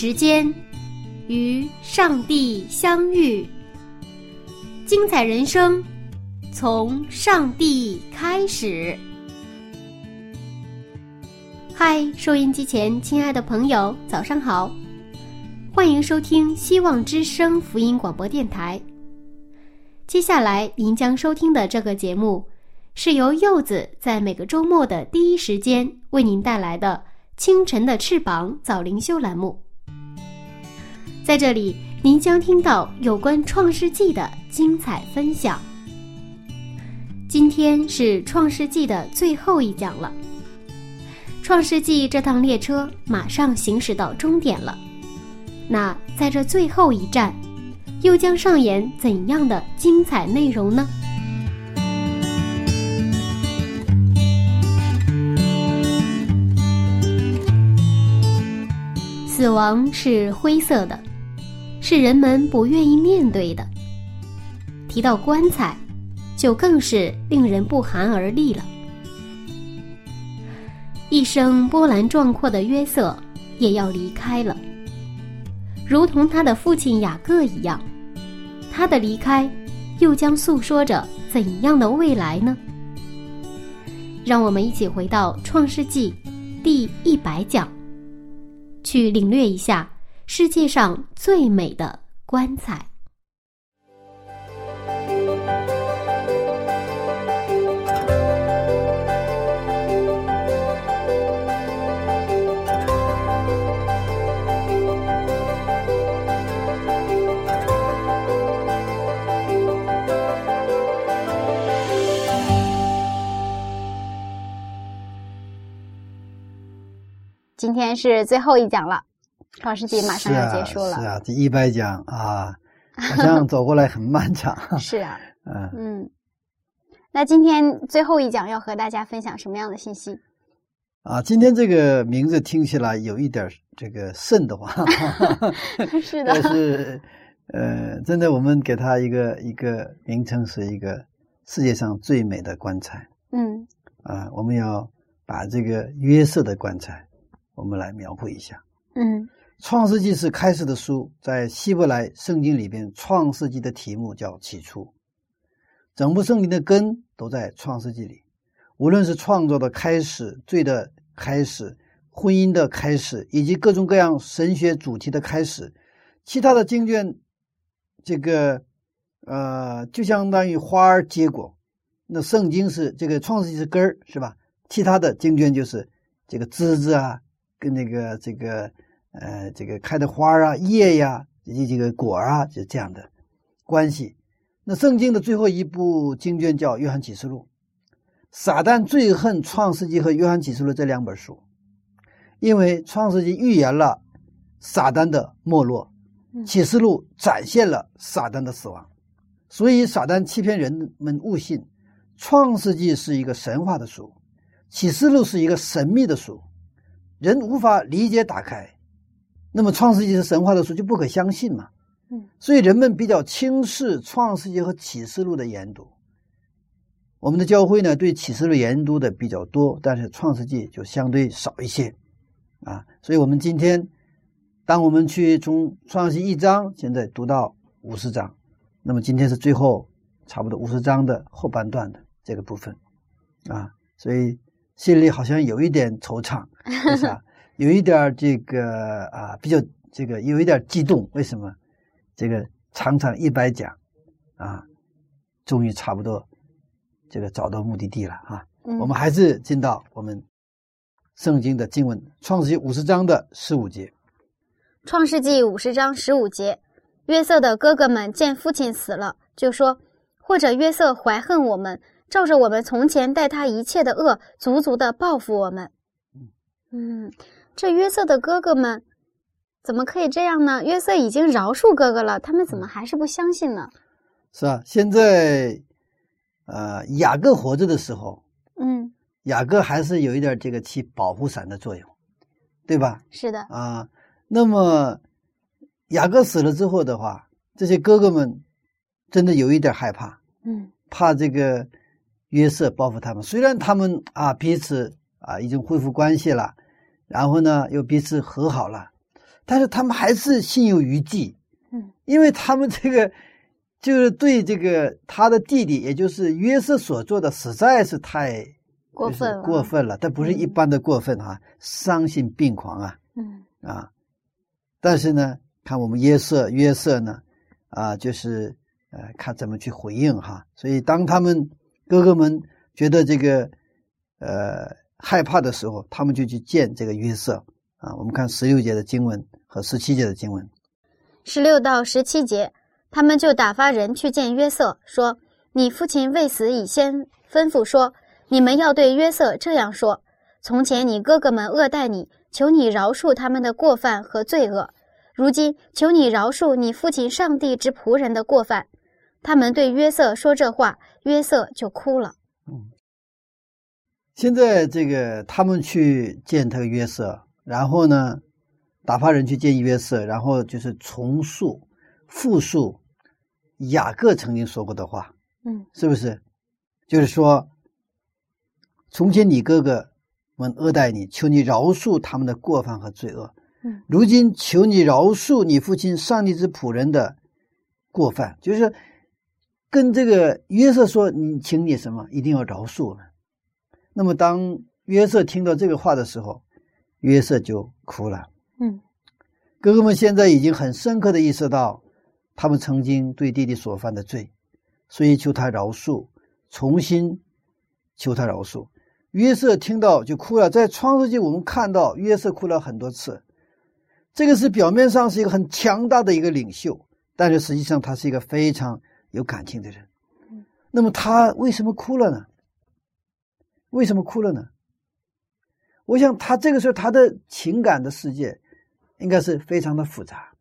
时间与上帝相遇，精彩人生从上帝开始。嗨，收音机前亲爱的朋友，早上好！欢迎收听希望之声福音广播电台。接下来您将收听的这个节目，是由柚子在每个周末的第一时间为您带来的。清晨的翅膀早灵修栏目，在这里您将听到有关创世纪的精彩分享。今天是创世纪的最后一讲了，创世纪这趟列车马上行驶到终点了。那在这最后一站，又将上演怎样的精彩内容呢？死亡是灰色的，是人们不愿意面对的。提到棺材，就更是令人不寒而栗了。一生波澜壮阔的约瑟也要离开了，如同他的父亲雅各一样。他的离开，又将诉说着怎样的未来呢？让我们一起回到《创世纪》第一百讲。去领略一下世界上最美的棺材。今天是最后一讲了，创世纪马上要结束了。是啊，第一百讲啊，好像 走过来很漫长。是啊，嗯嗯。那今天最后一讲要和大家分享什么样的信息？啊，今天这个名字听起来有一点这个瘆得慌。是的。但是，呃，真的，我们给它一个一个名称，是一个世界上最美的棺材。嗯。啊，我们要把这个约瑟的棺材。我们来描绘一下。嗯，《创世纪》是开始的书，在希伯来圣经里边，《创世纪》的题目叫“起初”。整部圣经的根都在《创世纪》里，无论是创造的开始、罪的开始、婚姻的开始，以及各种各样神学主题的开始，其他的经卷，这个呃，就相当于花儿结果。那圣经是这个《创世纪》是根儿，是吧？其他的经卷就是这个枝子啊。跟那个这个呃这个开的花啊叶呀以及这个果啊就这样的关系。那圣经的最后一部经卷叫《约翰启示录》，撒旦最恨《创世纪》和《约翰启示录》这两本书，因为《创世纪》预言了撒旦的没落，《启示录》展现了撒旦的死亡，所以撒旦欺骗人们误信，《创世纪》是一个神话的书，《启示录》是一个神秘的书。人无法理解打开，那么《创世纪》是神话的书就不可相信嘛？嗯，所以人们比较轻视《创世纪》和《启示录》的研读。我们的教会呢，对《启示录》研读的比较多，但是《创世纪》就相对少一些啊。所以，我们今天，当我们去从《创世纪》一章现在读到五十章，那么今天是最后差不多五十章的后半段的这个部分啊，所以。心里好像有一点惆怅，是吧？有一点这个啊，比较这个有一点激动。为什么？这个常常一百讲啊，终于差不多这个找到目的地了啊！我们还是进到我们圣经的经文，《创世纪》五十章的十五节，《创世纪》五十章十五节，约瑟的哥哥们见父亲死了，就说：“或者约瑟怀恨我们，照着我们从前待他一切的恶，足足的报复我们。嗯，这约瑟的哥哥们怎么可以这样呢？约瑟已经饶恕哥哥了，他们怎么还是不相信呢？是啊？现在，呃，雅各活着的时候，嗯，雅各还是有一点这个起保护伞的作用，对吧？是的，啊，那么雅各死了之后的话，这些哥哥们真的有一点害怕，嗯怕这个约瑟报复他们。虽然他们啊彼此啊已经恢复关系了，然后呢又彼此和好了，但是他们还是心有余悸，嗯，因为他们这个就是对这个他的弟弟，也就是约瑟所做的实在是太过分了，过，分了，但不是一嗯般的过分啊、丧心病狂啊。嗯。啊，但是呢，看我们约瑟约瑟呢，啊，就是呃，看怎么去回应哈。所以当他们哥哥们觉得这个呃害怕的时候，他们就去见这个约瑟啊。我们看十六节的经文和十七节的经文，十六到十七节，他们就打发人去见约瑟，说：“你父亲未死以先吩咐说，你们要对约瑟这样说：从前你哥哥们恶待你，求你饶恕他们的过犯和罪恶；如今求你饶恕你父亲上帝之仆人的过犯。”他们对约瑟说这话，约瑟就哭了。现在这个他们去见这个约瑟，然后呢，打发人去见约瑟，然后就是重述、复述雅各曾经说过的话，嗯是不是？就是说，从前你哥哥们恶待你，求你饶恕他们的过犯和罪恶。嗯如今求你饶恕你父亲上帝之仆人的过犯，就是跟这个约瑟说，你请你什么，一定要饶恕。那么当约瑟听到这个话的时候，约瑟就哭了。嗯哥哥们现在已经很深刻的意识到，他们曾经对弟弟所犯的罪，所以求他饶恕，重新求他饶恕。约瑟听到就哭了。在创世纪，我们看到约瑟哭了很多次。这个是表面上是一个很强大的一个领袖，但是实际上他是一个非常有感情的人。那么他为什么哭了呢？为什么哭了呢？我想他这个时候他的情感的世界应该是非常的复杂。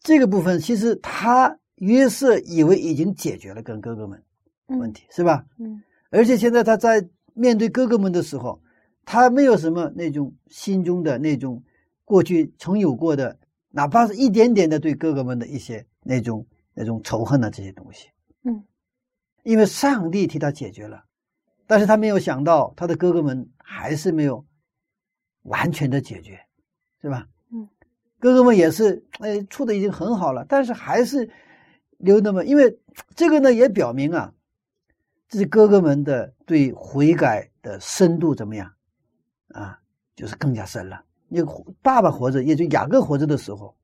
这个部分其实他约瑟以为已经解决了跟哥哥们问嗯题，是吧？嗯而且现在他在面对哥哥们的时候，他没有什么那种心中的那种过去曾有过的，哪怕是一点点的对哥哥们的一些那种那种仇恨的这些东西。嗯，因为上帝替他解决了，但是他没有想到他的哥哥们还是没有完全的解决，是吧？嗯，哥哥们也是，哎，处的已经很好了，但是还是留那么，因为这个呢也表明啊。这是哥哥们的对悔改的深度怎么样啊？就是更加深了。因为爸爸活着，也就雅各活着的时候，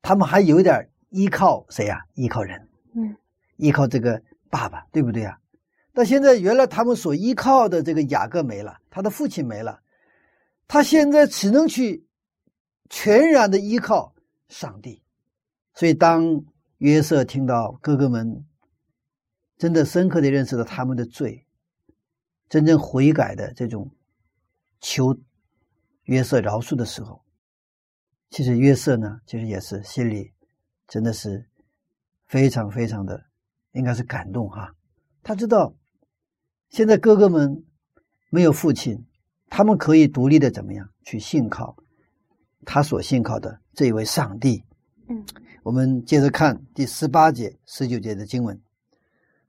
他们还有一点依靠谁呀、依靠人，嗯依靠这个爸爸，对不对呀？但现在原来他们所依靠的这个雅各没了，他的父亲没了，他现在只能去全然的依靠上帝。所以当约瑟听到哥哥们真的深刻的认识到他们的罪，真正悔改的这种求约瑟饶恕的时候，其实约瑟呢，其实也是心里真的是非常非常的，应该是感动哈。他知道现在哥哥们没有父亲，他们可以独立的怎么样去信靠他所信靠的这一位上帝。嗯，我们接着看第十八节、十九节的经文。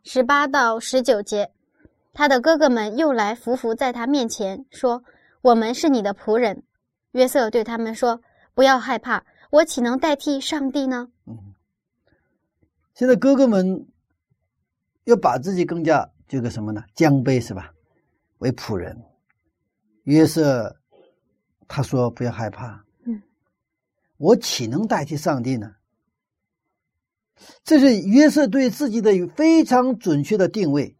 十八到十九节，他的哥哥们又来伏伏在他面前，说：“我们是你的仆人。”约瑟对他们说：“不要害怕，我岂能代替上帝呢？嗯，现在哥哥们要把自己更加这个什么呢？降卑是吧？为仆人。约瑟他说：“不要害怕，嗯，我岂能代替上帝呢？”这是约瑟对自己的非常准确的定位。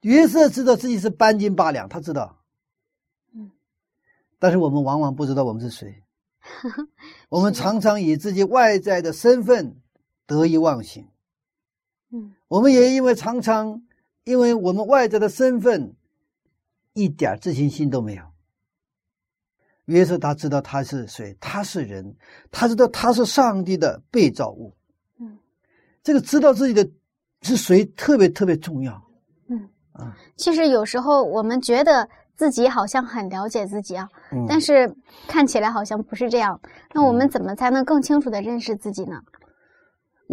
约瑟知道自己是半斤八两，他知道，嗯，但是我们往往不知道我们是谁。我们常常以自己外在的身份得意忘形，嗯我们也因为常常因为我们外在的身份，一点自信心都没有。约瑟他知道他是谁，他是人，他知道他是上帝的被造物。嗯，这个知道自己的是谁特别特别重要。嗯啊，其实有时候我们觉得自己好像很了解自己啊，嗯但是看起来好像不是这样。那我们怎么才能更清楚的认识自己呢？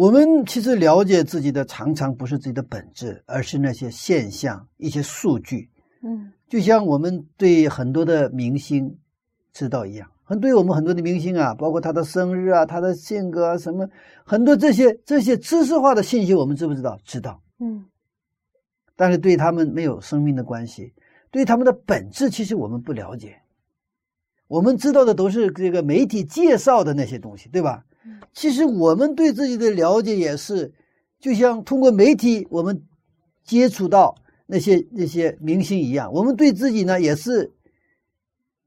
我们其实了解自己的常常不是自己的本质，而是那些现象、一些数据。嗯就像我们对很多的明星知道一样，很对我们很多的明星啊，包括他的生日啊、他的性格啊什么，很多这些这些知识化的信息，我们知不知道？知道，嗯但是对他们没有生命的关系，对他们的本质，其实我们不了解。我们知道的都是这个媒体介绍的那些东西，对吧？嗯其实我们对自己的了解也是，就像通过媒体我们接触到那些那些明星一样，我们对自己呢也是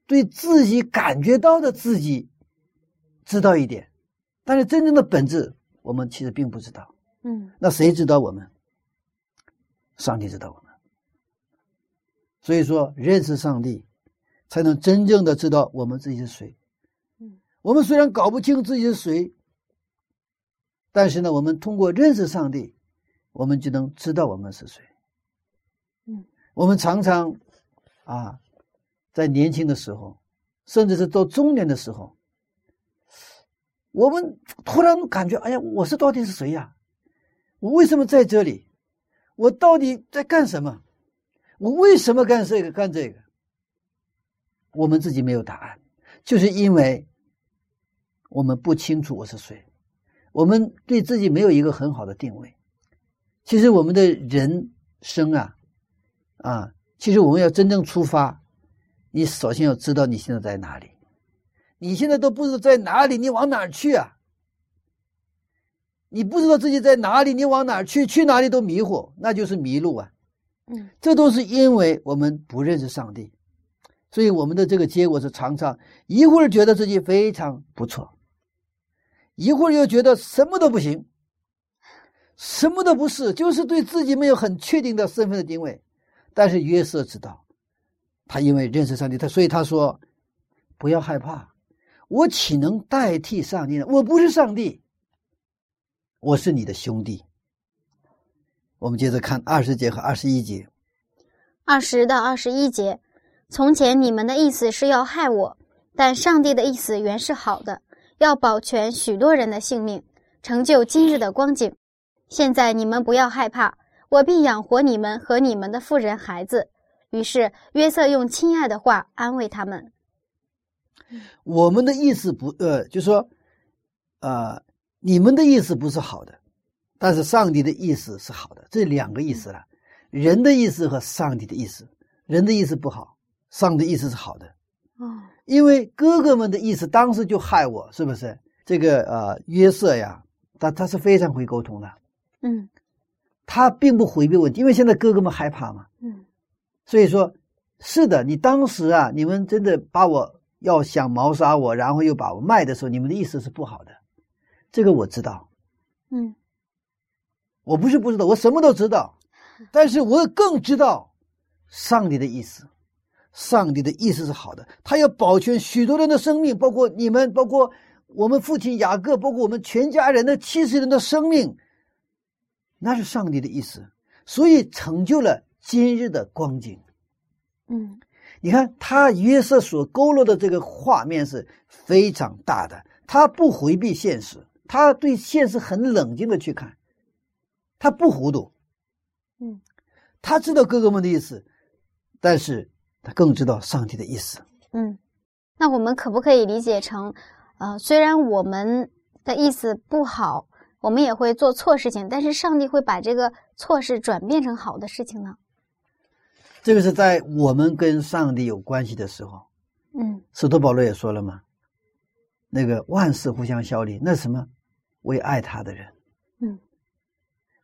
对自己感觉到的自己知道一点，但是真正的本质我们其实并不知道。嗯那谁知道我们？上帝知道我们。所以说，认识上帝，才能真正的知道我们自己是谁。嗯，我们虽然搞不清自己是谁，但是呢，我们通过认识上帝，我们就能知道我们是谁。嗯，我们常常啊，在年轻的时候，甚至是到中年的时候，我们突然感觉，哎呀，我是到底是谁呀？我为什么在这里？我到底在干什么？我为什么干这个干这个？我们自己没有答案，就是因为我们不清楚我是谁，我们对自己没有一个很好的定位。其实我们的人生啊，啊，其实我们要真正出发，你首先要知道你现在在哪里。你现在都不知道在哪里，你往哪儿去啊？你不知道自己在哪里，你往哪儿去？去哪里都迷糊，那就是迷路啊。嗯这都是因为我们不认识上帝，所以我们的这个结果是常常一会儿觉得自己非常不错，一会儿又觉得什么都不行，什么都不是，就是对自己没有很确定的身份的定位。但是约瑟知道，他因为认识上帝，他所以他说：“不要害怕，我岂能代替上帝呢？我不是上帝，我是你的兄弟。”我们接着看二十节和二十一节。二十到二十一节，从前你们的意思是要害我，但上帝的意思原是好的，要保全许多人的性命，成就今日的光景。现在你们不要害怕，我必养活你们和你们的妇人孩子。于是约瑟用亲爱的话安慰他们。我们的意思不呃，就说，呃，你们的意思不是好的，但是上帝的意思是好的，这两个意思了。人的意思和上帝的意思，人的意思不好，上帝意思是好的。哦，因为哥哥们的意思当时就害我，是不是？这个呃约瑟呀，他他是非常会沟通的，嗯。他并不回避问题，因为现在哥哥们害怕嘛，嗯。所以说，是的，你当时啊，你们真的把我要想谋杀我，然后又把我卖的时候，你们的意思是不好的，这个我知道，嗯。我不是不知道，我什么都知道，但是我更知道上帝的意思，上帝的意思是好的，他要保全许多人的生命，包括你们，包括我们父亲雅各，包括我们全家人的七十人的生命，那是上帝的意思，所以成就了今日的光景。嗯你看他约瑟所勾勒的这个画面是非常大的，他不回避现实，他对现实很冷静的去看，他不糊涂，嗯，他知道哥哥们的意思，但是他更知道上帝的意思。嗯，那我们可不可以理解成，呃，虽然我们的意思不好，我们也会做错事情，但是上帝会把这个错事转变成好的事情呢？这个是在我们跟上帝有关系的时候，嗯使徒保罗也说了嘛，那个万事互相效力，那什么，为爱他的人。嗯，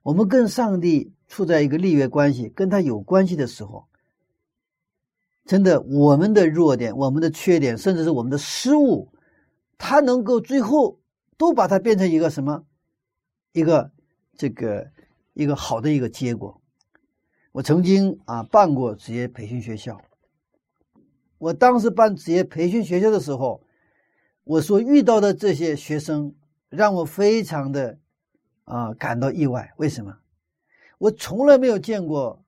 我们跟上帝处在一个利益关系，跟他有关系的时候，真的，我们的弱点、我们的缺点，甚至是我们的失误，他能够最后都把它变成一个什么，一个这个一个好的一个结果。我曾经啊办过职业培训学校，我当时办职业培训学校的时候，我所遇到的这些学生让我非常的啊感到意外。为什么？我从来没有见过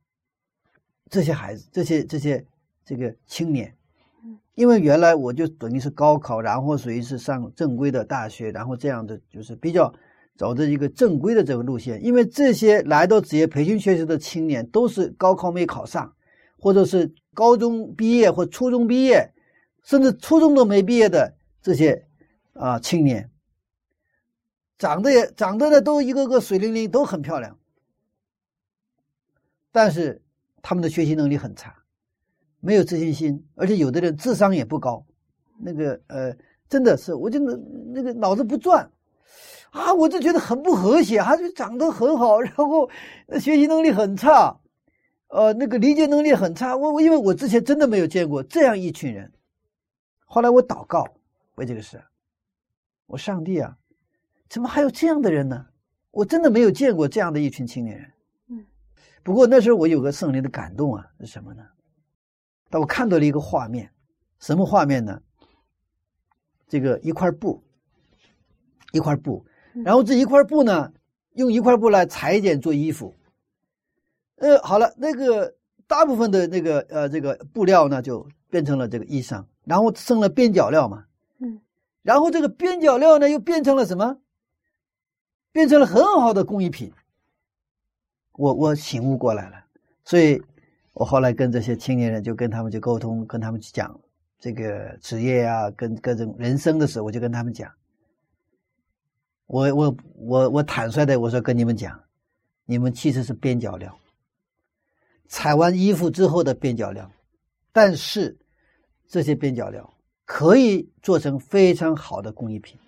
这些孩子，这些这些这个青年，因为原来我就等于是高考，然后属于是上正规的大学，然后这样的就是比较。走的一个正规的这个路线，因为这些来到职业培训学校的青年都是高考没考上，或者是高中毕业或初中毕业，甚至初中都没毕业的这些啊青年，长得也长得呢都一个个水灵灵，都很漂亮，但是他们的学习能力很差，没有自信心，而且有的人智商也不高，那个呃真的是，我就那那个脑子不转。啊，我就觉得很不和谐，他就长得很好，然后学习能力很差，呃，那个理解能力很差。我我因为我之前真的没有见过这样一群人，后来我祷告为这个事，我上帝啊，怎么还有这样的人呢？我真的没有见过这样的一群青年人。嗯，不过那时候我有个圣灵的感动啊，是什么呢？但我看到了一个画面，什么画面呢？这个一块布，一块布。然后这一块布呢，用一块布来裁剪做衣服。呃，好了，那个大部分的那个呃这个布料呢，就变成了这个衣裳，然后剩了边角料嘛。嗯。然后这个边角料呢，又变成了什么？变成了很好的工艺品。我我醒悟过来了，所以我后来跟这些青年人就跟他们去沟通，跟他们去讲这个职业啊，跟各种人生的时候，我就跟他们讲。我我我我坦率的我说跟你们讲，你们其实是边角料，裁完衣服之后的边角料，但是这些边角料可以做成非常好的工艺品，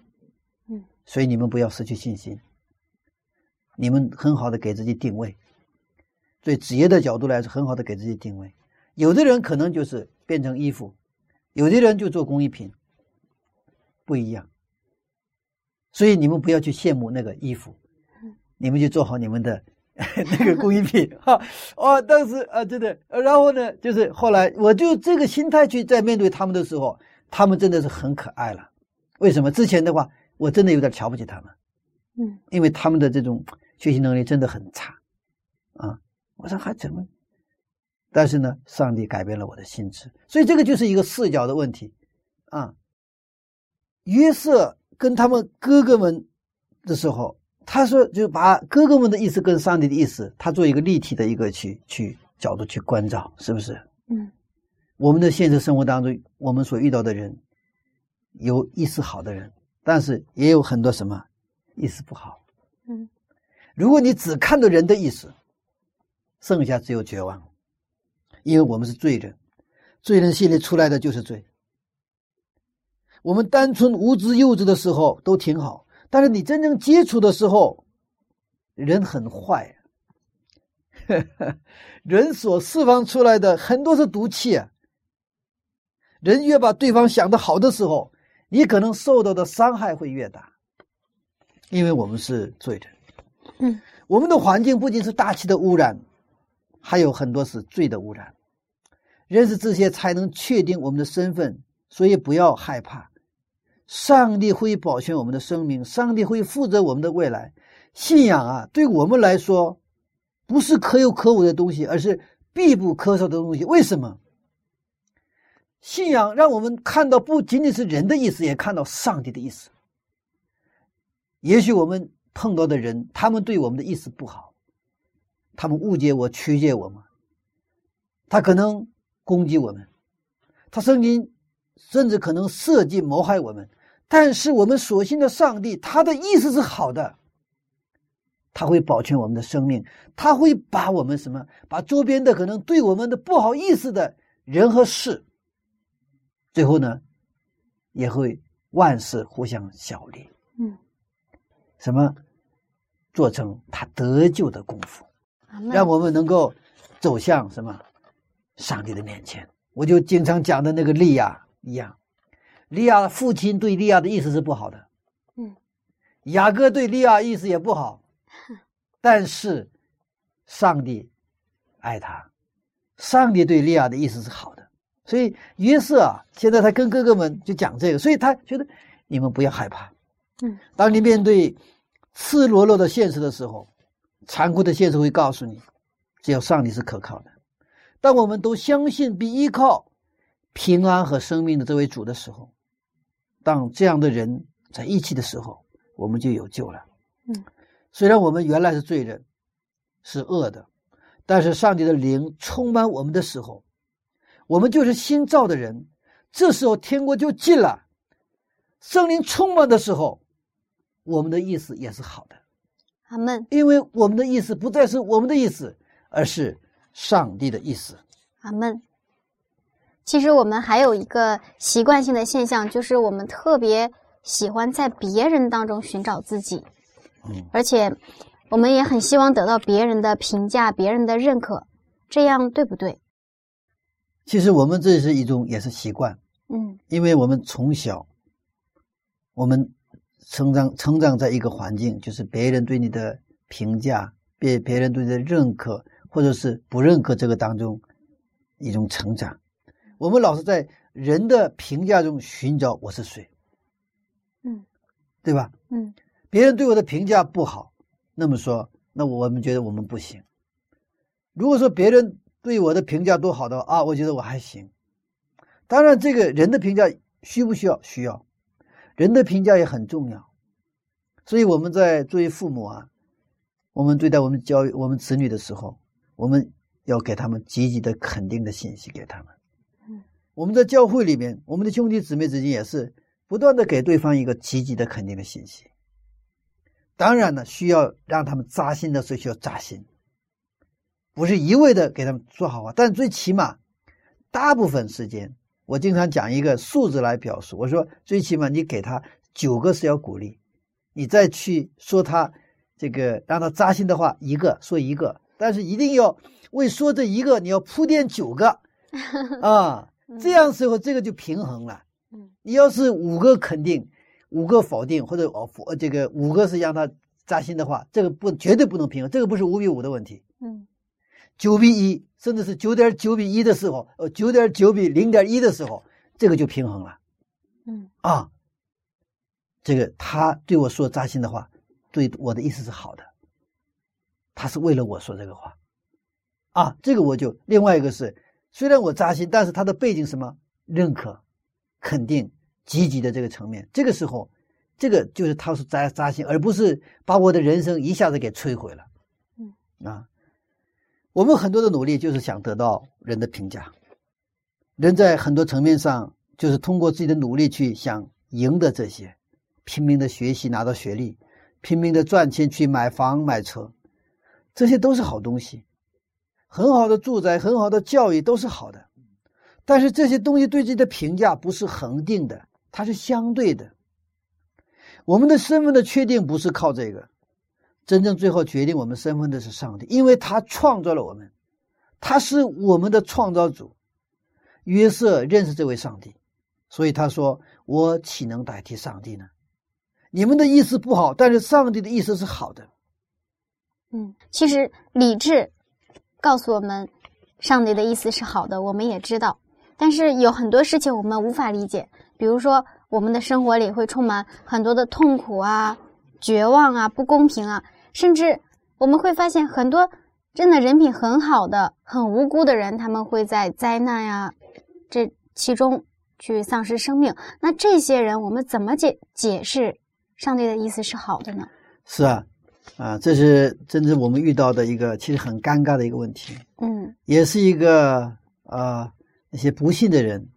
嗯，所以你们不要失去信心，你们很好的给自己定位，对职业的角度来说很好的给自己定位，有的人可能就是变成衣服，有的人就做工艺品，不一样。所以你们不要去羡慕那个衣服，你们就做好你们的 那个工艺品哈。哦，当时啊，真的，然后呢，就是后来我就这个心态去在面对他们的时候，他们真的是很可爱了。为什么？之前的话，我真的有点瞧不起他们，嗯，因为他们的这种学习能力真的很差啊。我说还怎么？但是呢，上帝改变了我的心智，所以这个就是一个视角的问题啊。约瑟。跟他们哥哥们的时候，他说就把哥哥们的意思跟上帝的意思，他做一个立体的一个去去角度去关照，是不是？嗯，我们的现实生活当中，我们所遇到的人，有意思好的人，但是也有很多什么意思不好。嗯，如果你只看到人的意思，剩下只有绝望，因为我们是罪人，罪人心里出来的就是罪。我们单纯无知幼稚的时候都挺好，但是你真正接触的时候，人很坏，人所释放出来的很多是毒气。人越把对方想的好的时候，你可能受到的伤害会越大，因为我们是罪人。嗯，我们的环境不仅是大气的污染，还有很多是罪的污染。认识这些，才能确定我们的身份，所以不要害怕。上帝会保全我们的生命，上帝会负责我们的未来。信仰啊，对我们来说，不是可有可无的东西，而是必不可少的东西。为什么？信仰让我们看到不仅仅是人的意思，也看到上帝的意思。也许我们碰到的人，他们对我们的意思不好，他们误解我、曲解我吗，他可能攻击我们，他曾经。甚至可能设计谋害我们，但是我们所信的上帝，他的意思是好的，他会保全我们的生命，他会把我们什么，把周边的可能对我们的不好意思的人和事，最后呢，也会万事互相效力，嗯，什么？做成他得救的功夫，让我们能够走向什么？上帝的面前。我就经常讲的那个利亚。一样，利亚的父亲对利亚的意思是不好的，嗯，雅各对利亚意思也不好，但是上帝爱他，上帝对利亚的意思是好的，所以约瑟啊，现在他跟哥哥们就讲这个，所以他觉得你们不要害怕，嗯，当你面对赤裸裸的现实的时候，残酷的现实会告诉你，只有上帝是可靠的。当我们都相信并依靠平安和生命的这位主的时候，当这样的人在一起的时候，我们就有救了。嗯，虽然我们原来是罪人，是恶的，但是上帝的灵充满我们的时候，我们就是新造的人。这时候天国就近了。圣灵充满的时候，我们的意思也是好的，阿门，因为我们的意思不再是我们的意思，而是上帝的意思。阿门。其实我们还有一个习惯性的现象，就是我们特别喜欢在别人当中寻找自己，嗯，而且我们也很希望得到别人的评价、别人的认可，这样对不对？其实我们这是一种也是习惯，嗯因为我们从小，我们成长成长在一个环境，就是别人对你的评价，别别人对你的认可，或者是不认可这个当中一种成长。我们老是在人的评价中寻找我是谁，嗯对吧？嗯别人对我的评价不好，那么说，那我们觉得我们不行。如果说别人对我的评价多好的话啊，我觉得我还行。当然，这个人的评价需不需要？需要，人的评价也很重要。所以我们在作为父母啊，我们对待我们教育我们子女的时候，我们要给他们积极的肯定的信息给他们。嗯，我们在教会里面，我们的兄弟姊妹之间也是不断的给对方一个积极的肯定的信息。当然呢，需要让他们扎心的时候需要扎心，不是一味的给他们说好话，但最起码，大部分时间，我经常讲一个数字来表述。我说，最起码你给他九个是要鼓励，你再去说他这个让他扎心的话，一个说一个，但是一定要为说这一个你要铺垫九个 啊，这样时候这个就平衡了。嗯你要是五个肯定，五个否定，或者哦否这个五个是让他扎心的话，这个不绝对不能平衡，这个不是五比五的问题，嗯九比一，甚至是九点九比一的时候，呃九点九比零点一的时候，这个就平衡了。嗯。啊。这个他对我说扎心的话，对我的意思是好的，他是为了我说这个话，啊，这个我就另外一个是，虽然我扎心，但是他的背景什么认可、肯定、积极的这个层面，这个时候，这个就是他是扎扎心，而不是把我的人生一下子给摧毁了。嗯。啊，我们很多的努力就是想得到人的评价，人在很多层面上就是通过自己的努力去想赢得这些，拼命的学习拿到学历，拼命的赚钱去买房买车，这些都是好东西，很好的住宅，很好的教育都是好的，但是这些东西对自己的评价不是恒定的，它是相对的。我们的身份的确定不是靠这个，真正最后决定我们身份的是上帝，因为他创造了我们，他是我们的创造主。约瑟认识这位上帝，所以他说：“我岂能代替上帝呢？你们的意思不好，但是上帝的意思是好的。嗯，其实理智告诉我们，上帝的意思是好的，我们也知道。但是有很多事情我们无法理解，比如说我们的生活里会充满很多的痛苦啊、绝望啊、不公平啊，甚至我们会发现很多真的人品很好的、很无辜的人，他们会在灾难呀、这其中去丧失生命。那这些人，我们怎么解解释上帝的意思是好的呢？”是啊，啊，这是真正我们遇到的一个其实很尴尬的一个问题，嗯也是一个啊那些不幸的人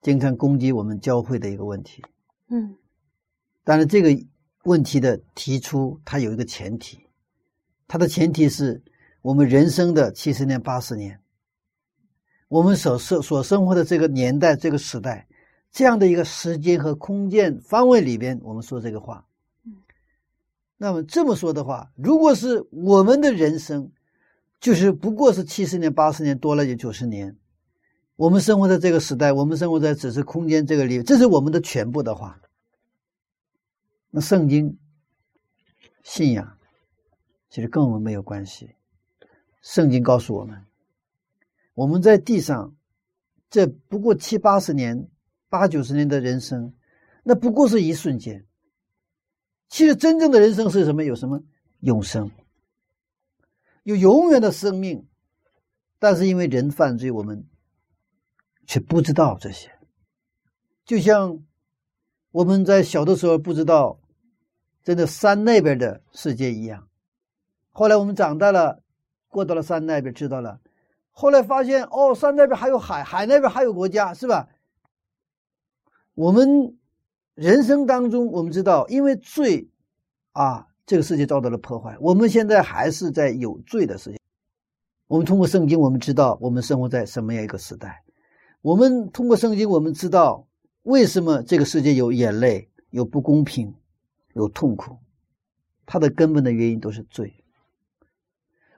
经常攻击我们教会的一个问题。嗯但是这个问题的提出，它有一个前提，它的前提是我们人生的七十年、八十年，我们所生所生活的这个年代、这个时代，这样的一个时间和空间方位里边，我们说这个话。那么这么说的话，如果是我们的人生，就是不过是七十年、八十年，多了就九十年，我们生活在这个时代，我们生活在只是空间这个里，这是我们的全部的话。那圣经、信仰，其实跟我们没有关系。圣经告诉我们，我们在地上这不过七八十年、八九十年的人生，那不过是一瞬间。其实真正的人生是什么？有什么永生？有永远的生命。但是因为人犯罪，我们却不知道这些。就像我们在小的时候不知道，真的山那边的世界一样。后来我们长大了，过到了山那边，知道了。后来发现，哦，山那边还有海，海那边还有国家，是吧？我们人生当中，我们知道，因为罪啊，这个世界遭到了破坏。我们现在还是在有罪的世界。我们通过圣经，我们知道我们生活在什么样一个时代。我们通过圣经，我们知道为什么这个世界有眼泪、有不公平、有痛苦。它的根本的原因都是罪。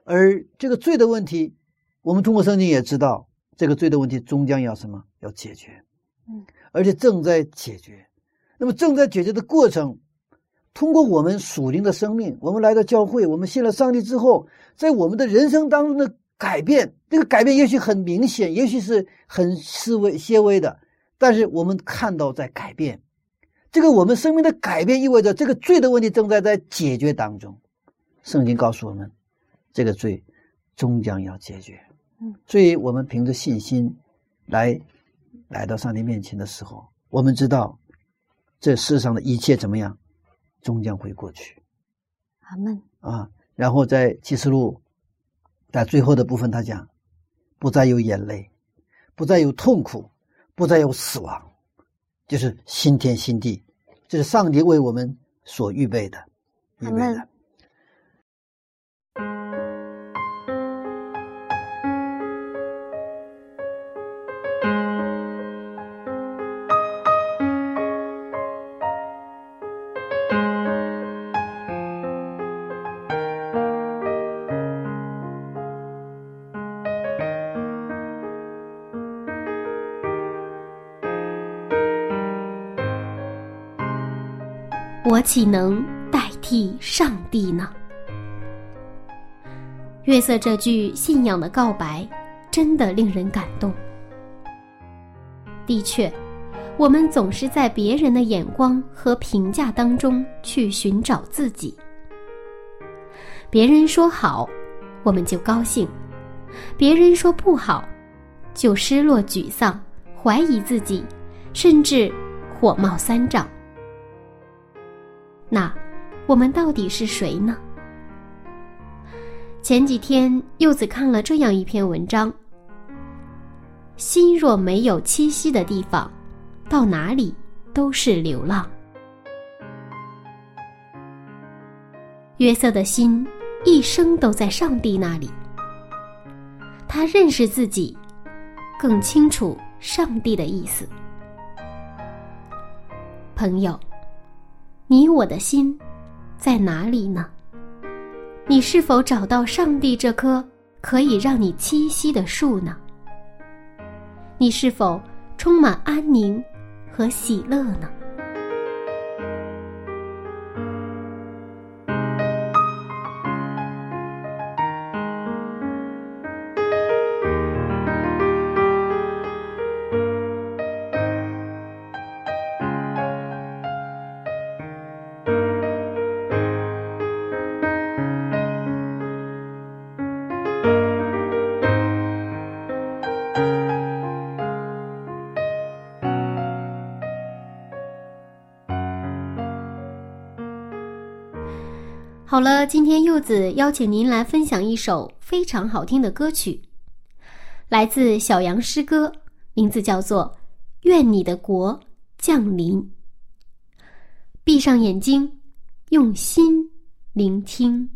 而这个罪的问题，我们通过圣经也知道，这个罪的问题终将要什么？要解决。嗯，而且正在解决。那么正在解决的过程。通过我们属灵的生命，我们来到教会，我们信了上帝之后，在我们的人生当中的改变，这个改变也许很明显，也许是很细微、些微的，但是我们看到在改变。这个我们生命的改变意味着这个罪的问题正在在解决当中。圣经告诉我们，这个罪终将要解决。嗯，所以我们凭着信心来来到上帝面前的时候，我们知道这世上的一切怎么样。终将会过去，阿门啊！然后在启示录，在最后的部分，他讲，不再有眼泪，不再有痛苦，不再有死亡，就是新天新地，这是上帝为我们所预备的，预备的。我岂能代替上帝呢？月色这句信仰的告白，真的令人感动。的确，我们总是在别人的眼光和评价当中去寻找自己。别人说好，我们就高兴；别人说不好，就失落、沮丧、怀疑自己，甚至火冒三丈。那，我们到底是谁呢？前几天柚子看了这样一篇文章：心若没有栖息的地方，到哪里都是流浪。约瑟的心一生都在上帝那里，他认识自己，更清楚上帝的意思。朋友。你我的心在哪里呢？你是否找到上帝这棵可以让你栖息的树呢？你是否充满安宁和喜乐呢？好了，今天柚子邀请您来分享一首非常好听的歌曲，来自小羊诗歌，名字叫做《愿你的国降临》。闭上眼睛，用心聆听。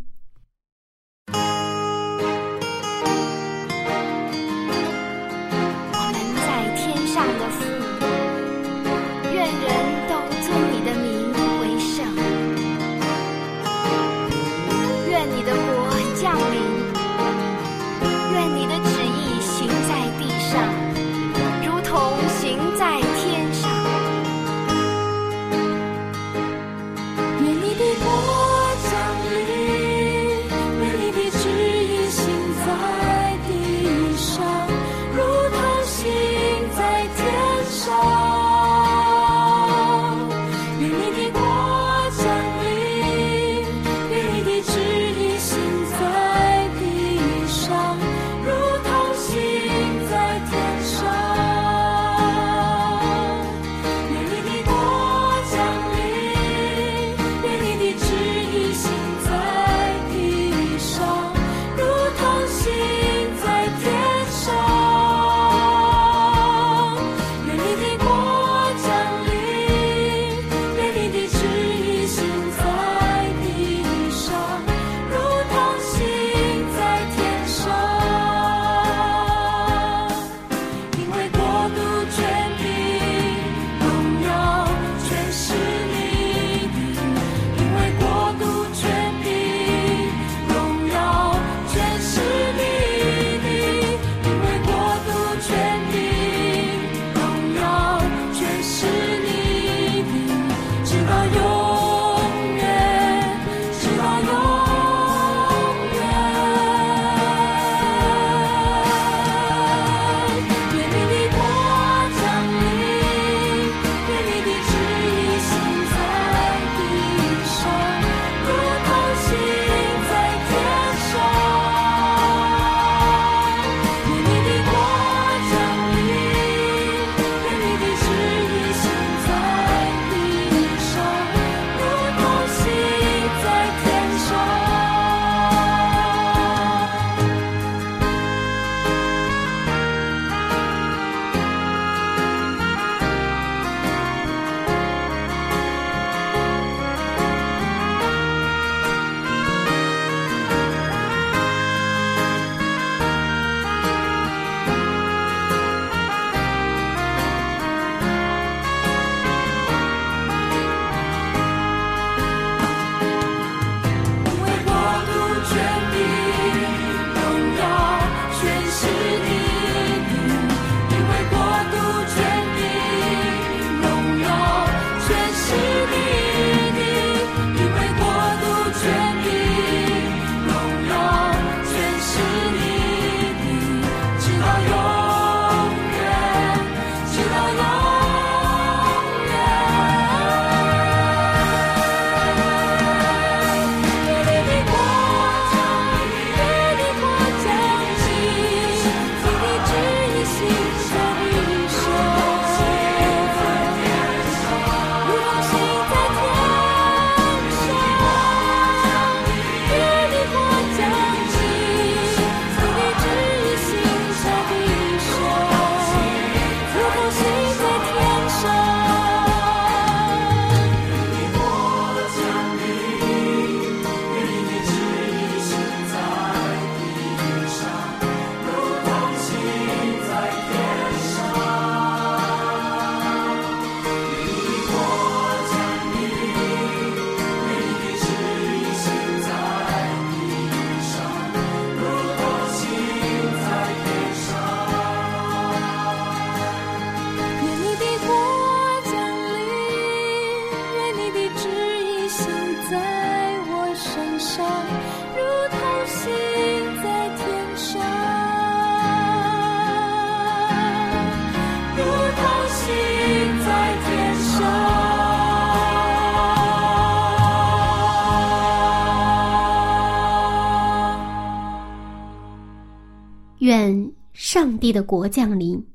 帝的国降临，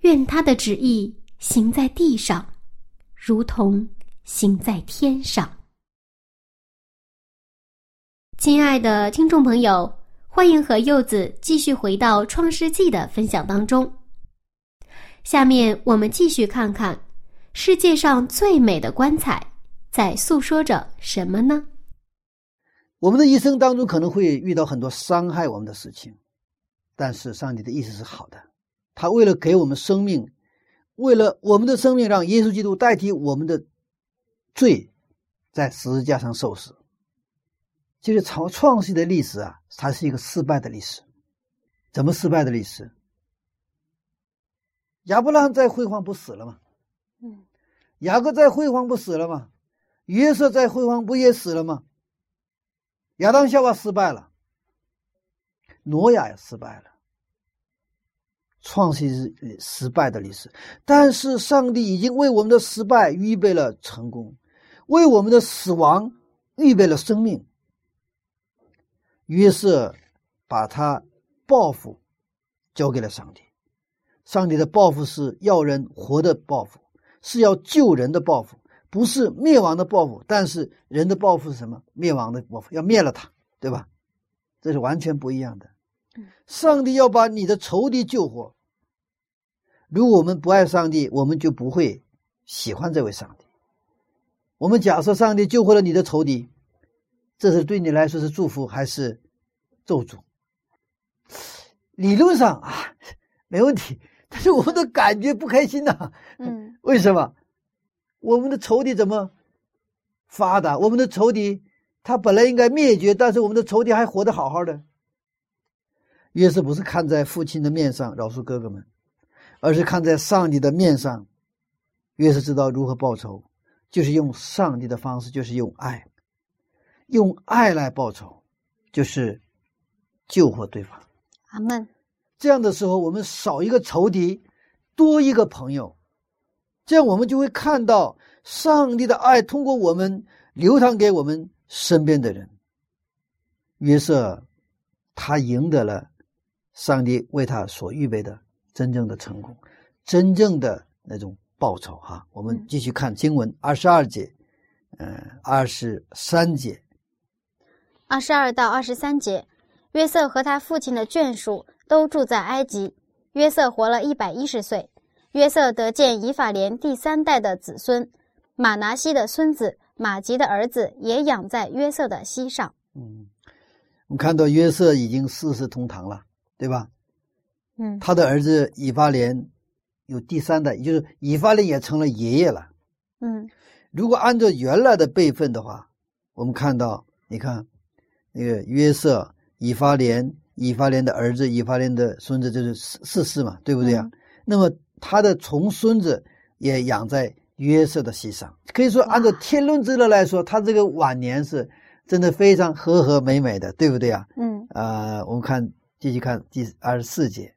愿他的旨意行在地上，如同行在天上。亲爱的听众朋友，欢迎和柚子继续回到《创世纪》的分享当中。下面我们继续看看世界上最美的棺材在诉说着什么呢？我们的一生当中可能会遇到很多伤害我们的事情，但是上帝的意思是好的，他为了给我们生命，为了我们的生命，让耶稣基督代替我们的罪，在十字架上受死。其实创创世的历史啊，它是一个失败的历史。怎么失败的历史？亚伯拉罕在辉煌不死了吗？嗯，雅各在辉煌不死了吗？约瑟在辉煌不也死了吗？亚当夏娃失败了，挪亚也失败了。创新是失败的历史，但是上帝已经为我们的失败预备了成功，为我们的死亡预备了生命。约瑟把他报复交给了上帝，上帝的报复是要人活的报复，是要救人的报复，不是灭亡的报复。但是人的报复是什么？灭亡的报复，要灭了他，对吧？这是完全不一样的。上帝要把你的仇敌救活。如果我们不爱上帝，我们就不会喜欢这位上帝。我们假设上帝救活了你的仇敌。这是对你来说是祝福还是咒诅？理论上啊，没问题，但是我们的感觉不开心呐。嗯，为什么？我们的仇敌怎么发达？我们的仇敌他本来应该灭绝，但是我们的仇敌还活得好好的。约瑟不是看在父亲的面上饶恕哥哥们，而是看在上帝的面上。约瑟知道如何报仇，就是用上帝的方式，就是用爱。用爱来报仇，就是救活对方。阿门。这样的时候，我们少一个仇敌，多一个朋友，这样我们就会看到上帝的爱通过我们流淌给我们身边的人。约瑟，他赢得了上帝为他所预备的真正的成功，真正的那种报酬。哈，我们继续看经文二十二节，嗯，二十三节。二十二到二十三节，约瑟和他父亲的眷属都住在埃及。约瑟活了一百一十岁。约瑟得见以法莲第三代的子孙，马拿西的孙子马吉的儿子也养在约瑟的膝上。嗯，我们看到约瑟已经四世同堂了，对吧？嗯，他的儿子以法莲有第三代，也就是以法莲也成了爷爷了。嗯，如果按照原来的辈分的话，我们看到，你看。那个约瑟、以法莲、以法莲的儿子、以法莲的孙子，就是四四世嘛，对不对啊？那么他的重孙子也养在约瑟的膝上，可以说按照天伦之乐来说，他这个晚年是真的非常和和美美的，对不对啊？嗯。呃，我们看继续看第二十四节。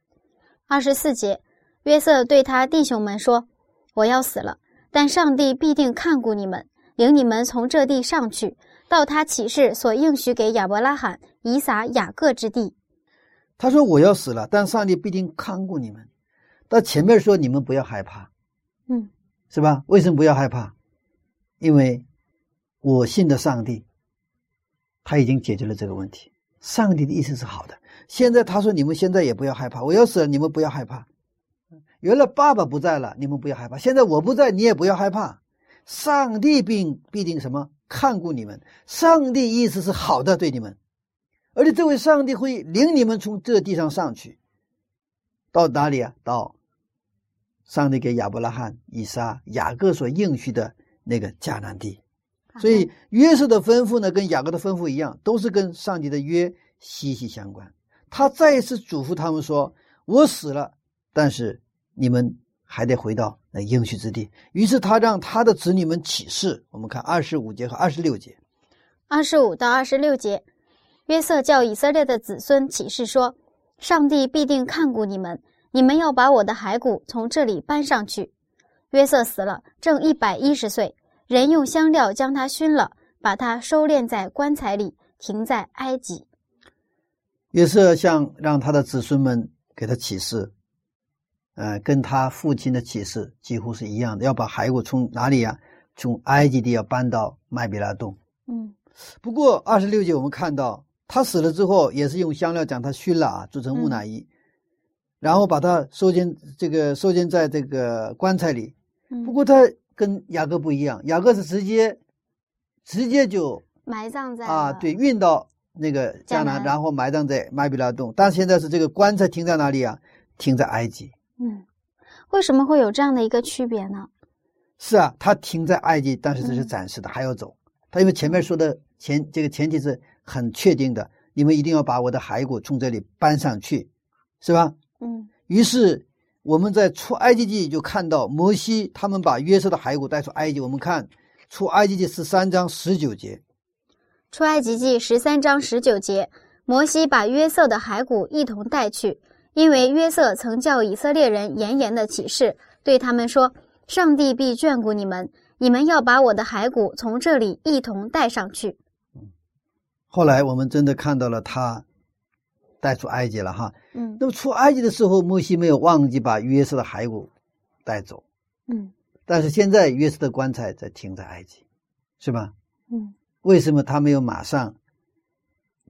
二十四节，约瑟对他弟兄们说：“我要死了，但上帝必定看顾你们，领你们从这地上去。”到他启示所应许给亚伯拉罕、以撒、雅各之地，他说：“我要死了，但上帝必定看顾你们。”到前面说：“你们不要害怕。”嗯，是吧？为什么不要害怕？因为我信的上帝，他已经解决了这个问题。上帝的意思是好的。现在他说：“你们现在也不要害怕，我要死了，你们不要害怕。”原来爸爸不在了，你们不要害怕。现在我不在，你也不要害怕。上帝并必定什么？看顾你们，上帝意思是好的对你们，而且这位上帝会领你们从这地上上去，到哪里啊？到上帝给亚伯拉罕、以撒、雅各所应许的那个迦南地。所以约瑟的吩咐呢，跟雅各的吩咐一样，都是跟上帝的约息息相关。他再一次嘱咐他们说：“我死了，但是你们。”还得回到那应许之地。于是他让他的子女们起誓。我们看二十五节和二十六节，二十五到二十六节，约瑟叫以色列的子孙起誓说：“上帝必定看顾你们，你们要把我的骸骨从这里搬上去。”约瑟死了，正一百一十岁，人用香料将他熏了，把他收敛在棺材里，停在埃及。约瑟向让他的子孙们给他启示，呃，跟他父亲的启示几乎是一样的，要把骸骨从哪里呀？从埃及地要搬到麦比拉洞。嗯不过二十六节我们看到，他死了之后，也是用香料将他熏了啊，做成木乃伊，然后把他收进这个收进在这个棺材里。嗯，不过他跟雅各不一样，雅各是直接直接就埋葬在啊，对，运到那个迦南，然后埋葬在麦比拉洞。但现在是这个棺材停在哪里啊？停在埃及。嗯，为什么会有这样的一个区别呢？是啊，他停在埃及，但是这是嗯暂时的，还要走。他因为前面说的前这个前提是很确定的，你们一定要把我的骸骨从这里搬上去，是吧？嗯于是我们在出埃及记就看到摩西他们把约瑟的骸骨带出埃及。我们看出埃及记十三章十九节，出埃及记十三章十九节，摩西把约瑟的骸骨一同带去，因为约瑟曾叫以色列人严严的起誓，对他们说：“上帝必眷顾你们，你们要把我的骸骨从这里一同带上去。后来我们真的看到了他带出埃及了哈。”嗯那么出埃及的时候，摩西没有忘记把约瑟的骸骨带走，嗯但是现在约瑟的棺材在停在埃及，是吧？嗯为什么他没有马上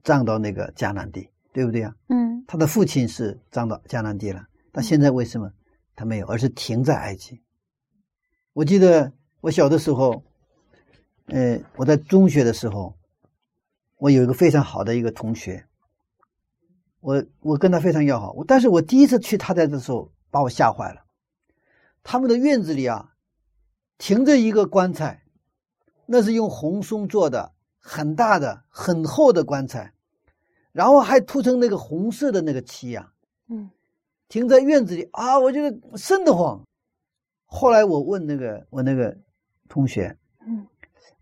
葬到那个迦南地，对不对啊？嗯他的父亲是葬到迦南地了，但现在为什么他没有，而是停在埃及？我记得我小的时候，呃，我在中学的时候，我有一个非常好的一个同学，我我跟他非常要好，我但是我第一次去他家的时候，把我吓坏了。他们的院子里啊，停着一个棺材，那是用红松做的，很大的、很厚的棺材，然后还涂成那个红色的那个漆呀、嗯停在院子里啊，我觉得瘆得慌。后来我问那个我那个同学，嗯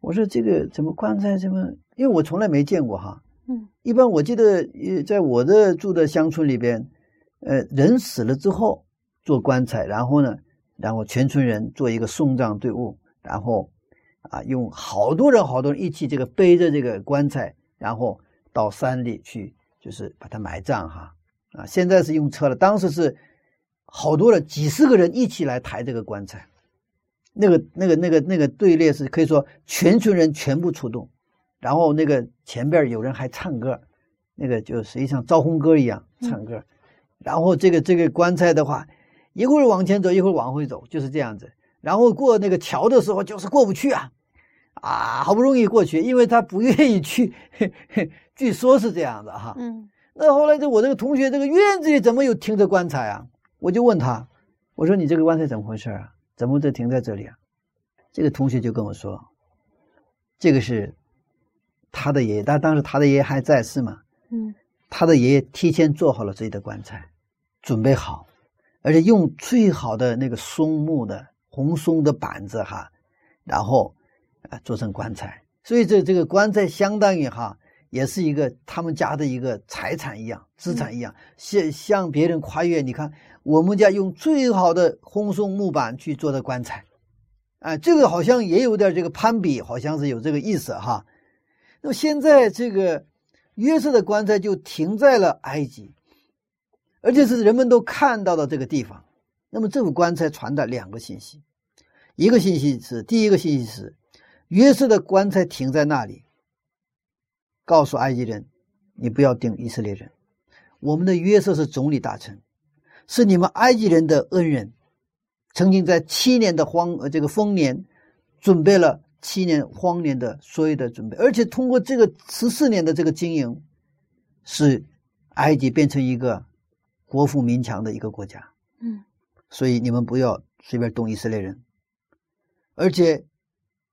我说这个怎么棺材怎么？因为我从来没见过哈。嗯一般我记得，呃，在我的住的乡村里边，呃，人死了之后做棺材，然后呢，然后全村人做一个送葬队伍，然后啊，用好多人好多人一起这个背着这个棺材，然后到山里去，就是把它埋葬哈。啊，现在是用车了，当时是好多人，几十个人一起来抬这个棺材，那个那个那个那个队列是可以说全村人全部出动。然后那个前边有人还唱歌，那个就实际上招红歌一样唱歌。然后这个这个棺材的话，一会儿往前走，一会儿往回走，就是这样子。然后过那个桥的时候，就是过不去啊，啊，好不容易过去，因为他不愿意去，据说是这样的哈。嗯那后来这我这个同学，这个院子里怎么有停着棺材啊？我就问他，我说你这个棺材怎么回事啊？怎么就停在这里啊？这个同学就跟我说，这个是他的爷爷，但当时他的爷爷还在世嘛，嗯他的爷爷提前做好了自己的棺材，准备好，而且用最好的那个松木的红松的板子哈，然后啊做成棺材，所以这这个棺材相当于哈，也是一个他们家的一个财产一样，资产一样，向向别人跨越。你看我们家用最好的红松木板去做的棺材，哎，这个好像也有点这个攀比，好像是有这个意思哈。那么现在这个约瑟的棺材就停在了埃及，而且是人们都看到的这个地方。那么这个棺材传达两个信息，一个信息是第一个信息是约瑟的棺材停在那里，告诉埃及人，你不要定以色列人，我们的约瑟是总理大臣，是你们埃及人的恩人，曾经在七年的荒呃这个丰年准备了。七年荒年的所有的准备，而且通过这个十四年的这个经营，使埃及变成一个国富民强的一个国家。嗯所以你们不要随便动以色列人。而且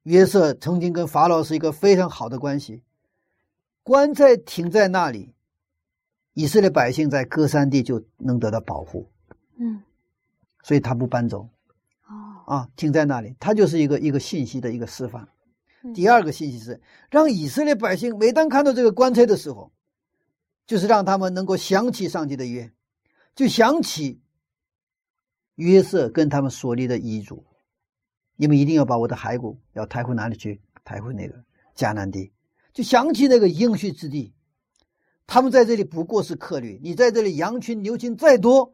约瑟曾经跟法老是一个非常好的关系，棺材停在那里，以色列百姓在歌山地就能得到保护，嗯所以他不搬走。哦啊，停在那里，他就是一个一个信息的一个释放。嗯第二个信息是让以色列百姓每当看到这个棺材的时候，就是让他们能够想起上帝的约，就想起约瑟跟他们所立的遗嘱，你们一定要把我的骸骨要抬回哪里去？抬回那个迦南地，就想起那个应许之地。他们在这里不过是客旅，你在这里羊群牛群再多，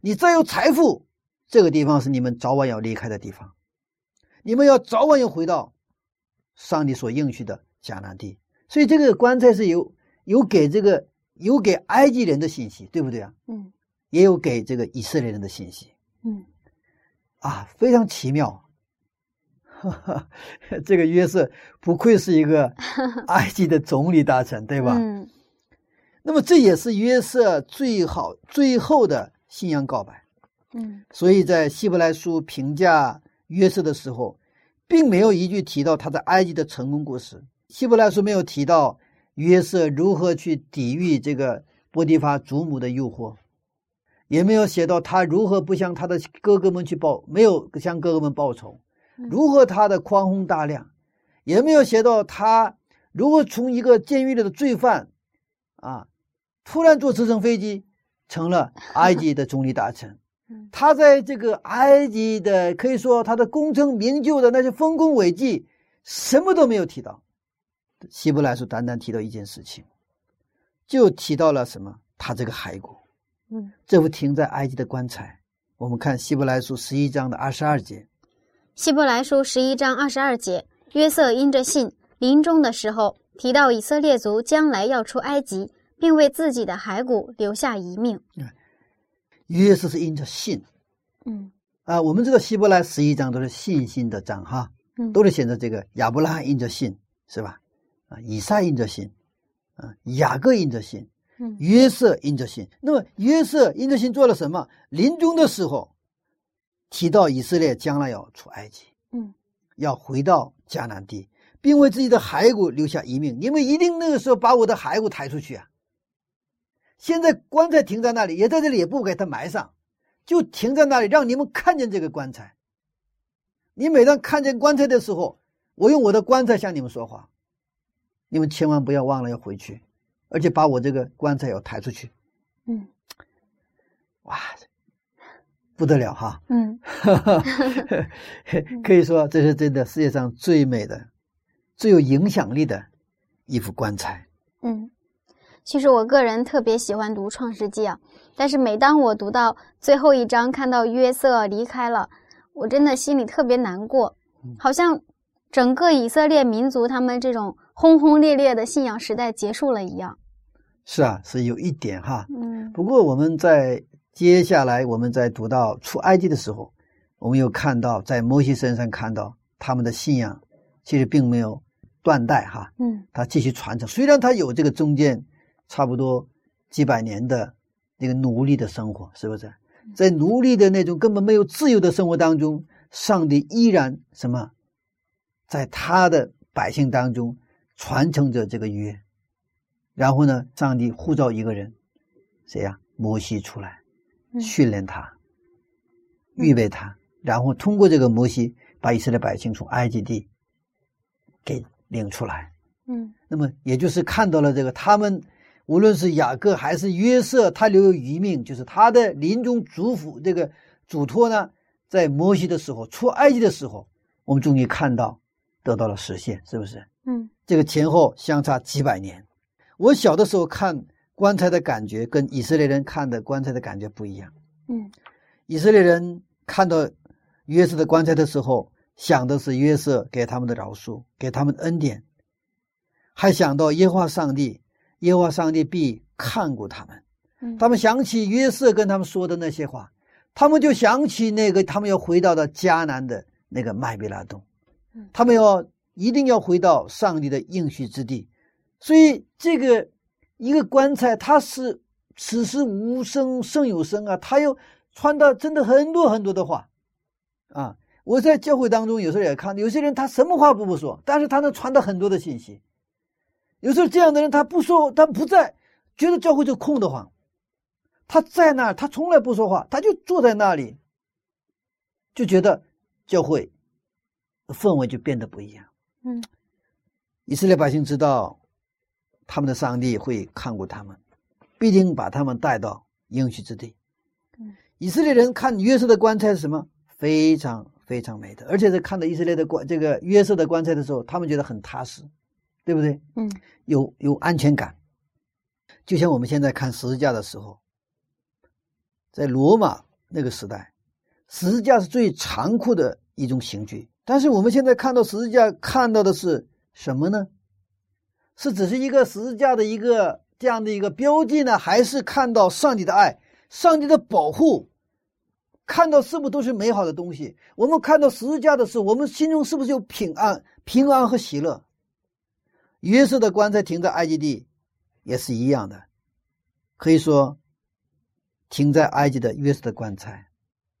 你再有财富，这个地方是你们早晚要离开的地方，你们要早晚要回到上帝所应许的迦南地。所以这个棺材是有有给这个有给埃及人的信息，对不对啊？嗯也有给这个以色列人的信息嗯啊，非常奇妙。哈哈，这个约瑟不愧是一个 埃及的总理大臣，对吧？嗯那么这也是约瑟最好最后的信仰告白。嗯所以在希伯来书评价约瑟的时候，并没有一句提到他在埃及的成功故事。希伯来书没有提到约瑟如何去抵御这个波提法祖母的诱惑，也没有写到他如何不向他的哥哥们去报，没有向哥哥们报仇，嗯如何他的宽宏大量，也没有写到他如何从一个监狱里的罪犯，啊，突然坐直升飞机成了埃及的总理大臣。嗯他在这个埃及的，可以说他的功成名就的那些丰功伟绩，什么都没有提到。希伯来书单单提到一件事情，就提到了什么？他这个骸骨，嗯这不停在埃及的棺材。我们看希伯来书十一章的二十二节，希伯来书十一章二十二节，约瑟因着信，临终的时候提到以色列族将来要出埃及，并为自己的骸骨留下遗命。约瑟是因着信嗯啊。我们知道希伯来十一章都是信心的章哈，嗯都是写着这个亚伯拉罕因着信是吧？啊，以撒因着信，啊，雅各因着信，嗯约瑟因着信。那么约瑟因着信做了什么？临终的时候提到以色列将来要出埃及，嗯要回到迦南地，并为自己的骸骨留下遗命。你们一定那个时候把我的骸骨抬出去啊！现在棺材停在那里，也在这里，也不给它埋上，就停在那里，让你们看见这个棺材。你每当看见棺材的时候，我用我的棺材向你们说话，你们千万不要忘了要回去，而且把我这个棺材要抬出去。嗯哇，不得了哈！嗯 可以说这是真的世界上最美的、最有影响力的一副棺材。嗯。其实我个人特别喜欢读《创世纪》啊，但是每当我读到最后一章，看到约瑟离开了，我真的心里特别难过，好像整个以色列民族他们这种轰轰烈烈的信仰时代结束了一样。是啊，是有一点哈。嗯不过我们在接下来我们在读到出埃及的时候，我们又看到在摩西身上看到他们的信仰其实并没有断代哈，嗯他继续传承。虽然他有这个中间差不多几百年的那个奴隶的生活，是不是？在奴隶的那种根本没有自由的生活当中，上帝依然什么，在他的百姓当中传承着这个约。然后呢，上帝呼召一个人，谁呀？摩西出来嗯训练他，预备他，然后通过这个摩西，把以色列百姓从埃及地给领出来。嗯那么也就是看到了这个，他们无论是雅各还是约瑟，他留有余命，就是他的临终嘱咐这个嘱托呢，在摩西的时候出埃及的时候，我们终于看到得到了实现，是不是？嗯这个前后相差几百年。我小的时候看棺材的感觉，跟以色列人看的棺材的感觉不一样。嗯以色列人看到约瑟的棺材的时候，想的是约瑟给他们的饶恕，给他们的恩典，还想到耶和华上帝，耶和华上帝必看顾他们。嗯，他们想起约瑟跟他们说的那些话，他们就想起那个他们要回到的迦南的那个麦比拉洞嗯，他们要一定要回到上帝的应许之地。所以这个一个棺材，它是此时无声胜有声啊，它又传达真的很多很多的话啊。我在教会当中有时候也看，有些人他什么话不不说，但是他能传达很多的信息。有时候这样的人他不说，他不在，觉得教会就空得慌。他在那儿，他从来不说话，他就坐在那里，就觉得教会氛围就变得不一样。嗯，以色列百姓知道，他们的上帝会看顾他们，必定把他们带到应许之地。嗯，以色列人看约瑟的棺材是什么？非常非常美的，而且在看到以色列的棺这个约瑟的棺材的时候，他们觉得很踏实，对不对？嗯，有有安全感。就像我们现在看十字架的时候，在罗马那个时代，十字架是最残酷的一种刑具。但是我们现在看到十字架，看到的是什么呢？是只是一个十字架的一个这样的一个标记呢，还是看到上帝的爱、上帝的保护？看到是不是都是美好的东西？我们看到十字架的时候，我们心中是不是有平安、平安和喜乐？约瑟的棺材停在埃及地，也是一样的。可以说，停在埃及的约瑟的棺材，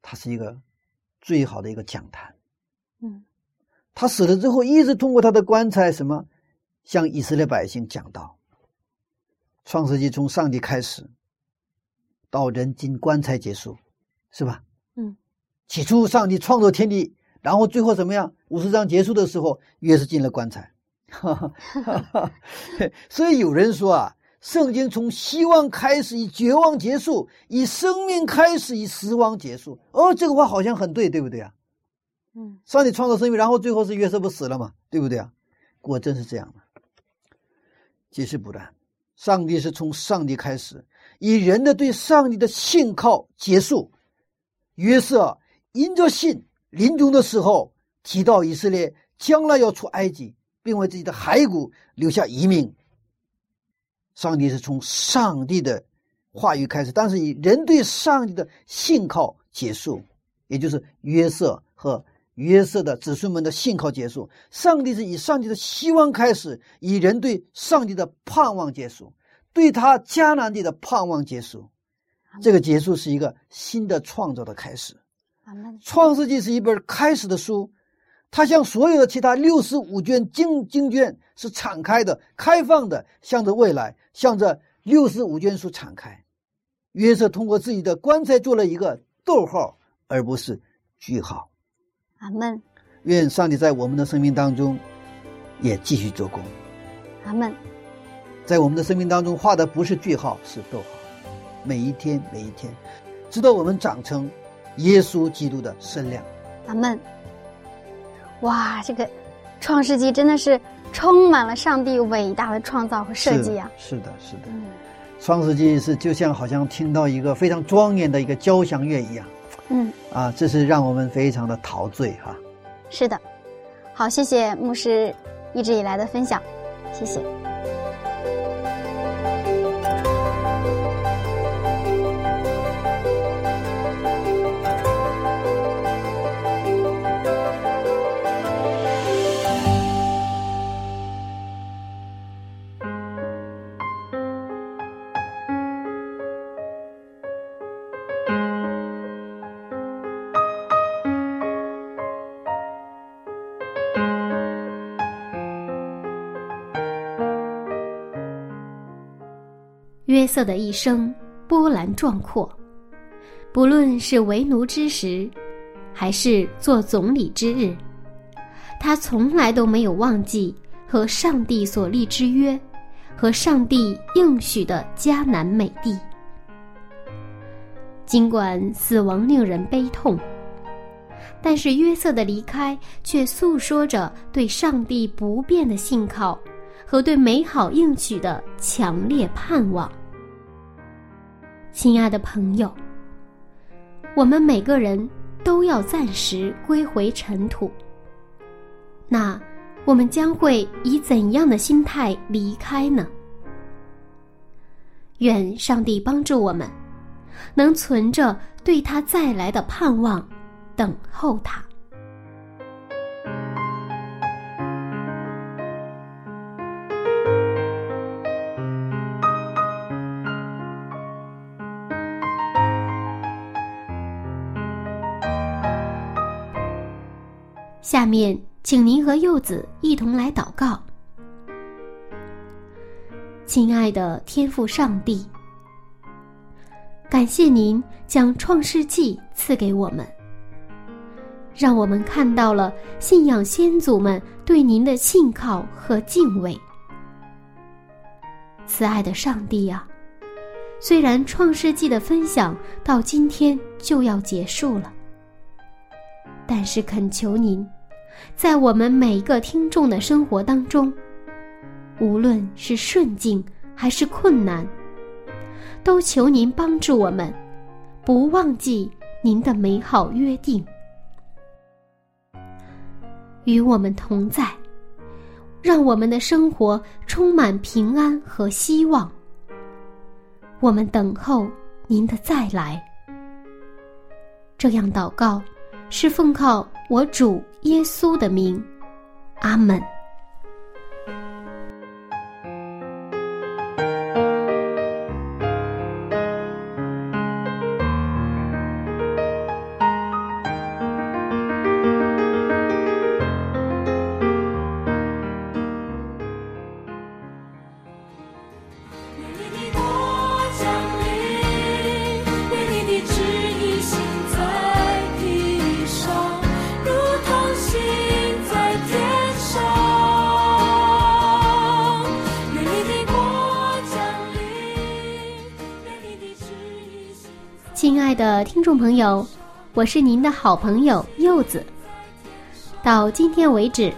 它是一个最好的一个讲坛。嗯，他死了之后，一直通过他的棺材，什么向以色列百姓讲道。创世纪从上帝开始，到人进棺材结束，是吧？嗯，起初上帝创造天地，然后最后怎么样？五十章结束的时候，约瑟进了棺材。哈哈哈哈所以有人说啊，圣经从希望开始，以绝望结束；以生命开始，以死亡结束。哦，这个话好像很对，对不对啊？嗯，上帝创造生命，然后最后是约瑟不死了嘛，对不对啊？果真是这样的。解释不断，上帝是从上帝开始，以人的对上帝的信靠结束。约瑟因着信，临终的时候提到以色列将来要出埃及，并为自己的骸骨留下遗命。上帝是从上帝的话语开始，但是以人对上帝的信靠结束，也就是约瑟和约瑟的子孙们的信靠结束。上帝是以上帝的希望开始，以人对上帝的盼望结束，对他迦南地的盼望结束。这个结束是一个新的创造的开始。创世纪是一本开始的书，它像所有的其他六十五卷经经卷是敞开的、开放的，向着未来，向着六十五卷书敞开。约瑟通过自己的棺材做了一个逗号，而不是句号。阿门。愿上帝在我们的生命当中也继续做工，阿门。在我们的生命当中画的不是句号，是逗号。每一天，每一天，直到我们长成耶稣基督的身量。阿门。哇，这个创世纪真的是充满了上帝伟大的创造和设计啊！是的，是的。嗯创世纪是就像好像听到一个非常庄严的一个交响乐一样嗯，啊，这是让我们非常的陶醉哈、是的。好，谢谢牧师一直以来的分享，谢谢。瑟的一生波澜壮阔，不论是为奴之时，还是做总理之日，他从来都没有忘记和上帝所立之约，和上帝应许的迦南美地。尽管死亡令人悲痛，但是约瑟的离开却诉说着对上帝不变的信靠和对美好应许的强烈盼望。亲爱的朋友，我们每个人都要暂时归回尘土。那我们将会以怎样的心态离开呢？愿上帝帮助我们，能存着对他再来的盼望，等候他。下面，请您和柚子一同来祷告。亲爱的天父上帝，感谢您将创世纪赐给我们，让我们看到了信仰先祖们对您的信靠和敬畏。慈爱的上帝呀，虽然创世纪的分享到今天就要结束了，但是恳求您，在我们每一个听众的生活当中，无论是顺境还是困难，都求您帮助我们，不忘记您的美好约定。与我们同在，让我们的生活充满平安和希望。我们等候您的再来。这样祷告，是奉靠我主耶稣的名。阿门。亲爱的听众朋友，我是您的好朋友柚子。到今天为止，《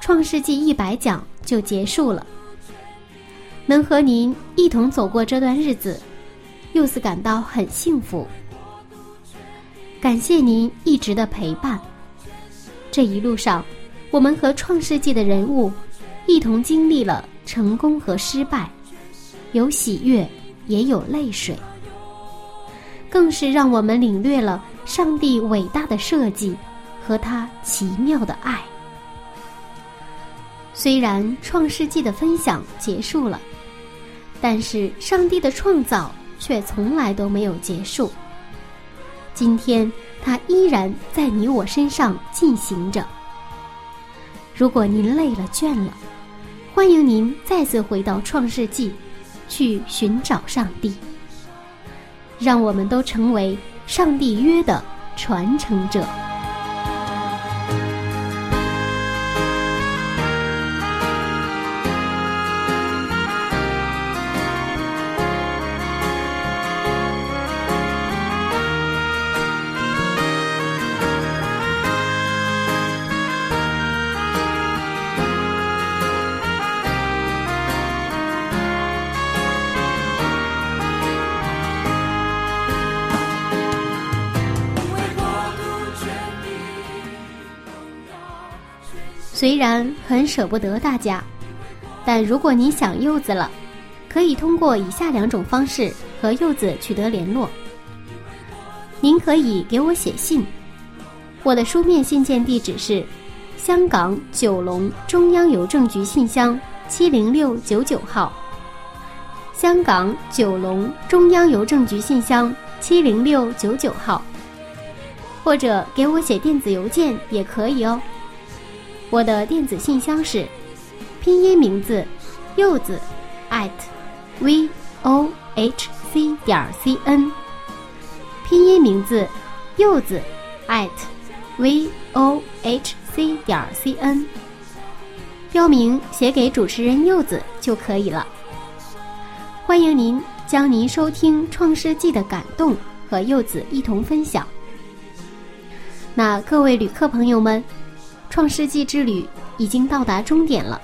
创世纪》一百讲就结束了。能和您一同走过这段日子，柚子感到很幸福。感谢您一直的陪伴。这一路上，我们和《创世纪》的人物一同经历了成功和失败，有喜悦，也有泪水。更是让我们领略了上帝伟大的设计和他奇妙的爱。虽然《创世纪》的分享结束了，但是上帝的创造却从来都没有结束。今天，他依然在你我身上进行着。如果您累了、倦了，欢迎您再次回到《创世纪》，去寻找上帝。让我们都成为上帝约的传承者。虽然很舍不得大家，但如果你想柚子了，可以通过以下两种方式和柚子取得联络。您可以给我写信，我的书面信件地址是香港九龙中央邮政局信箱七零六九九号。香港九龙中央邮政局信箱七零六九九号，或者给我写电子邮件也可以哦。我的电子信箱是拼音名字柚子 at v o h c 点 c n，拼音名字柚子 at v o h c 点 c n，标明写给主持人柚子就可以了。欢迎您将您收听《创世纪》的感动和柚子一同分享。那各位旅客朋友们，《创世纪》之旅已经到达终点了。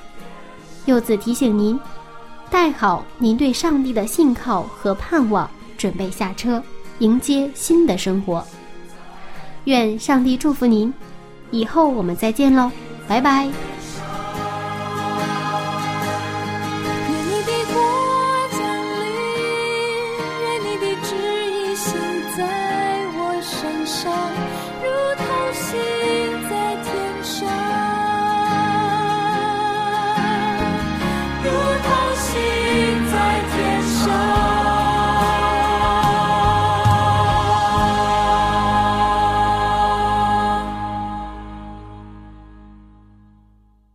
柚子提醒您，带好您对上帝的信靠和盼望，准备下车，迎接新的生活。愿上帝祝福您，以后我们再见喽，拜拜。